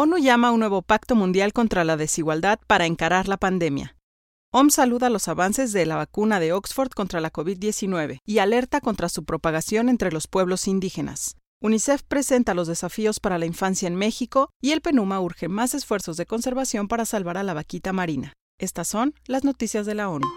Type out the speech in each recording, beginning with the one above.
ONU llama a un nuevo pacto mundial contra la desigualdad para encarar la pandemia. OMS saluda los avances de la vacuna de Oxford contra la COVID-19 y alerta contra su propagación entre los pueblos indígenas. UNICEF presenta los desafíos para la infancia en México y el PENUMA urge más esfuerzos de conservación para salvar a la vaquita marina. Estas son las noticias de la ONU.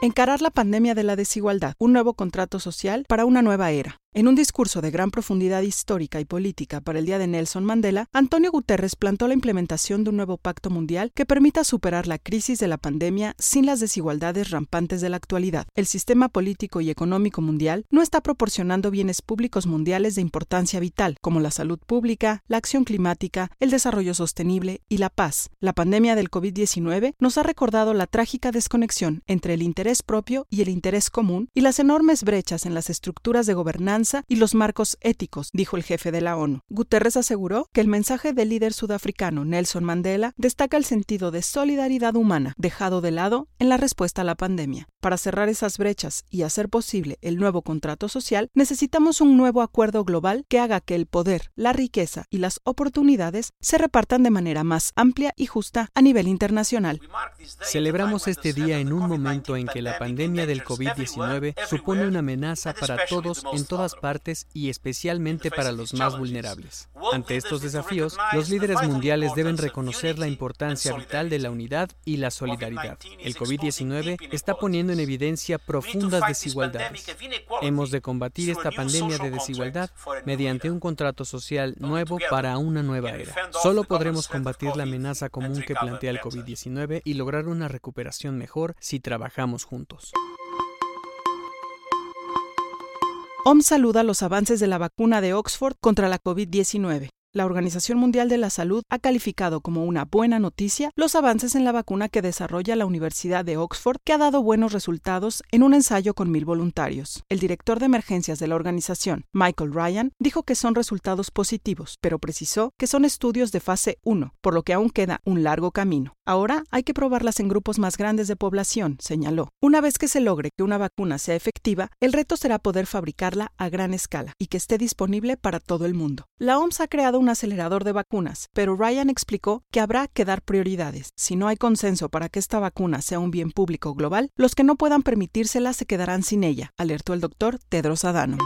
Encarar la pandemia de la desigualdad, un nuevo contrato social para una nueva era. En un discurso de gran profundidad histórica y política para el Día de Nelson Mandela, Antonio Guterres plantó la implementación de un nuevo pacto mundial que permita superar la crisis de la pandemia sin las desigualdades rampantes de la actualidad. El sistema político y económico mundial no está proporcionando bienes públicos mundiales de importancia vital, como la salud pública, la acción climática, el desarrollo sostenible y la paz. La pandemia del COVID-19 nos ha recordado la trágica desconexión entre el interés propio y el interés común y las enormes brechas en las estructuras de gobernanza y los marcos éticos, dijo el jefe de la ONU. Guterres aseguró que el mensaje del líder sudafricano Nelson Mandela destaca el sentido de solidaridad humana dejado de lado en la respuesta a la pandemia. Para cerrar esas brechas y hacer posible el nuevo contrato social, necesitamos un nuevo acuerdo global que haga que el poder, la riqueza y las oportunidades se repartan de manera más amplia y justa a nivel internacional. Celebramos este día en un momento en que la pandemia del COVID-19 supone una amenaza para todos en todas partes y especialmente para los más vulnerables. Ante estos desafíos, los líderes mundiales deben reconocer la importancia vital de la unidad y la solidaridad. El COVID-19 está poniendo en evidencia profundas desigualdades. Hemos de combatir esta pandemia de desigualdad mediante un contrato social nuevo para una nueva era. Solo podremos combatir la amenaza común que plantea el COVID-19 y lograr una recuperación mejor si trabajamos juntos. OMS saluda los avances de la vacuna de Oxford contra la COVID-19. La Organización Mundial de la Salud ha calificado como una buena noticia los avances en la vacuna que desarrolla la Universidad de Oxford, que ha dado buenos resultados en un ensayo con mil voluntarios. El director de emergencias de la organización, Michael Ryan, dijo que son resultados positivos, pero precisó que son estudios de fase 1, por lo que aún queda un largo camino. Ahora hay que probarlas en grupos más grandes de población, señaló. Una vez que se logre que una vacuna sea efectiva, el reto será poder fabricarla a gran escala y que esté disponible para todo el mundo. La OMS ha creado un acelerador de vacunas, pero Ryan explicó que habrá que dar prioridades. Si no hay consenso para que esta vacuna sea un bien público global, los que no puedan permitírsela se quedarán sin ella, alertó el doctor Tedros Adhanom.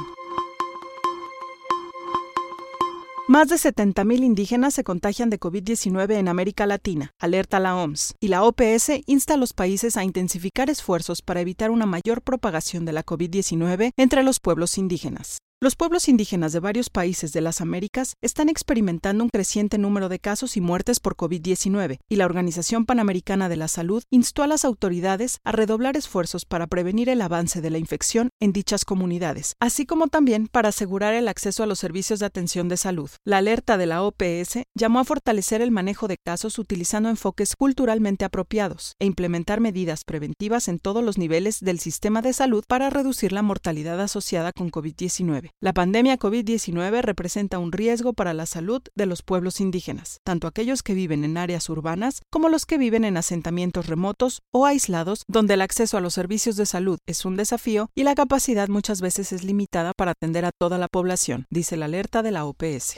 Más de 70.000 indígenas se contagian de COVID-19 en América Latina, alerta la OMS, y la OPS insta a los países a intensificar esfuerzos para evitar una mayor propagación de la COVID-19 entre los pueblos indígenas. Los pueblos indígenas de varios países de las Américas están experimentando un creciente número de casos y muertes por COVID-19, y la Organización Panamericana de la Salud instó a las autoridades a redoblar esfuerzos para prevenir el avance de la infección en dichas comunidades, así como también para asegurar el acceso a los servicios de atención de salud. La alerta de la OPS llamó a fortalecer el manejo de casos utilizando enfoques culturalmente apropiados e implementar medidas preventivas en todos los niveles del sistema de salud para reducir la mortalidad asociada con COVID-19. La pandemia COVID-19 representa un riesgo para la salud de los pueblos indígenas, tanto aquellos que viven en áreas urbanas como los que viven en asentamientos remotos o aislados, donde el acceso a los servicios de salud es un desafío y la capacidad muchas veces es limitada para atender a toda la población, dice la alerta de la OPS.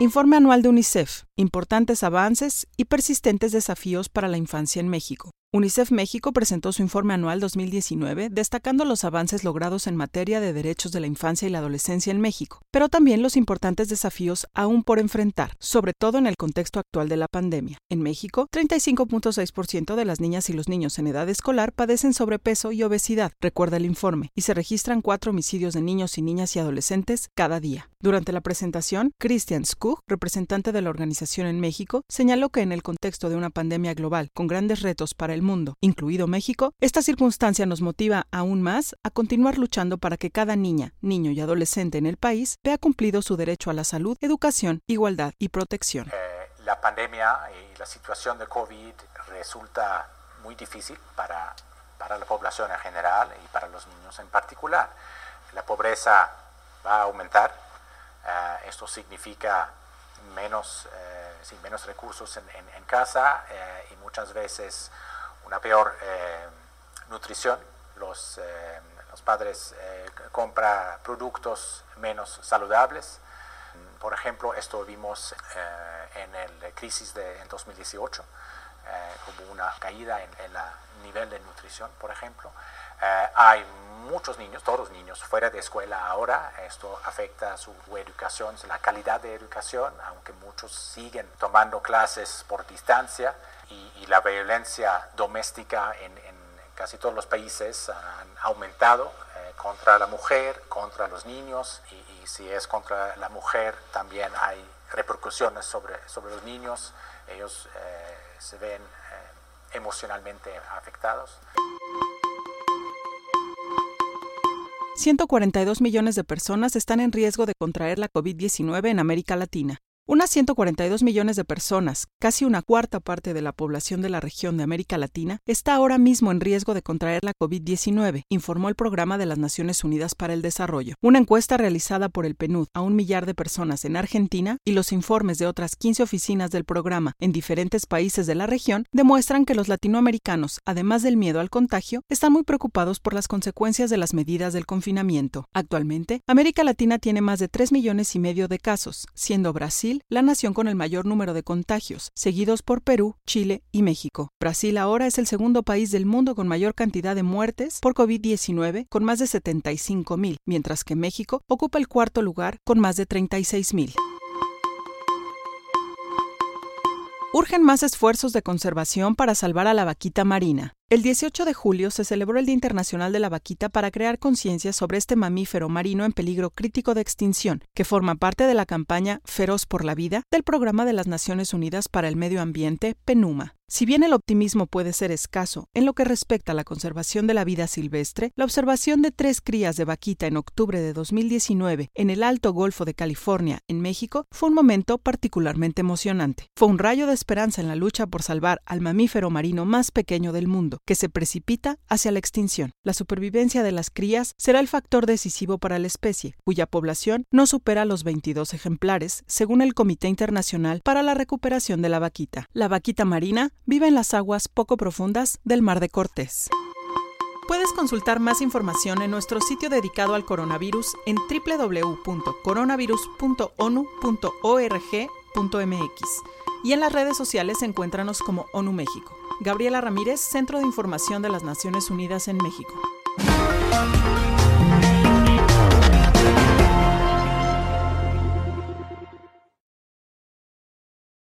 Informe anual de UNICEF. Importantes avances y persistentes desafíos para la infancia en México. UNICEF México presentó su informe anual 2019 destacando los avances logrados en materia de derechos de la infancia y la adolescencia en México, pero también los importantes desafíos aún por enfrentar, sobre todo en el contexto actual de la pandemia. En México, 35.6% de las niñas y los niños en edad escolar padecen sobrepeso y obesidad, recuerda el informe, y se registran cuatro homicidios de niños y niñas y adolescentes cada día. Durante la presentación, Christian Skug, representante de la organización en México, señaló que en el contexto de una pandemia global con grandes retos para el mundo, incluido México, esta circunstancia nos motiva aún más a continuar luchando para que cada niña, niño y adolescente en el país vea cumplido su derecho a la salud, educación, igualdad y protección. Eh, la pandemia y la situación de COVID resulta muy difícil para, para la población en general y para los niños en particular. La pobreza va a aumentar. Eh, esto significa menos, eh, menos recursos en, en, casa y muchas veces una peor eh, nutrición. Los, eh, los padres compran productos menos saludables. Por ejemplo, esto vimos en la crisis de en 2018. hubo una caída en el nivel de nutrición, por ejemplo. hay muchos niños, todos los niños, fuera de escuela ahora. Esto afecta su educación, la calidad de educación, aunque muchos siguen tomando clases por distancia y, la violencia doméstica en, casi todos los países han aumentado eh, contra la mujer, contra los niños y, si es contra la mujer también hay repercusiones sobre, sobre los niños. Ellos eh, se ven eh, emocionalmente afectados. 142 millones de personas están en riesgo de contraer la COVID-19 en América Latina. Unas 142 millones de personas, casi una cuarta parte de la población de la región de América Latina, está ahora mismo en riesgo de contraer la COVID-19, informó el Programa de las Naciones Unidas para el Desarrollo. Una encuesta realizada por el PNUD a un millar de personas en Argentina y los informes de otras 15 oficinas del programa en diferentes países de la región demuestran que los latinoamericanos, además del miedo al contagio, están muy preocupados por las consecuencias de las medidas del confinamiento. Actualmente, América Latina tiene más de 3 millones y medio de casos, siendo Brasil la nación con el mayor número de contagios, seguidos por Perú, Chile y México. Brasil ahora es el segundo país del mundo con mayor cantidad de muertes por COVID-19, con más de 75 mil, mientras que México ocupa el cuarto lugar con más de 36 mil. Urgen más esfuerzos de conservación para salvar a la vaquita marina. El 18 de julio se celebró el Día Internacional de la Vaquita para crear conciencia sobre este mamífero marino en peligro crítico de extinción, que forma parte de la campaña Feroz por la Vida del Programa de las Naciones Unidas para el Medio Ambiente, PENUMA. Si bien el optimismo puede ser escaso en lo que respecta a la conservación de la vida silvestre, la observación de tres crías de vaquita en octubre de 2019 en el Alto Golfo de California, en México, fue un momento particularmente emocionante. Fue un rayo de esperanza en la lucha por salvar al mamífero marino más pequeño del mundo que se precipita hacia la extinción. La supervivencia de las crías será el factor decisivo para la especie, cuya población no supera los 22 ejemplares, según el Comité Internacional para la Recuperación de la Vaquita. La vaquita marina vive en las aguas poco profundas del Mar de Cortés. Puedes consultar más información en nuestro sitio dedicado al coronavirus en www.coronavirus.onu.org.mx y en las redes sociales encuéntranos como ONU México. Gabriela Ramírez, Centro de Información de las Naciones Unidas en México.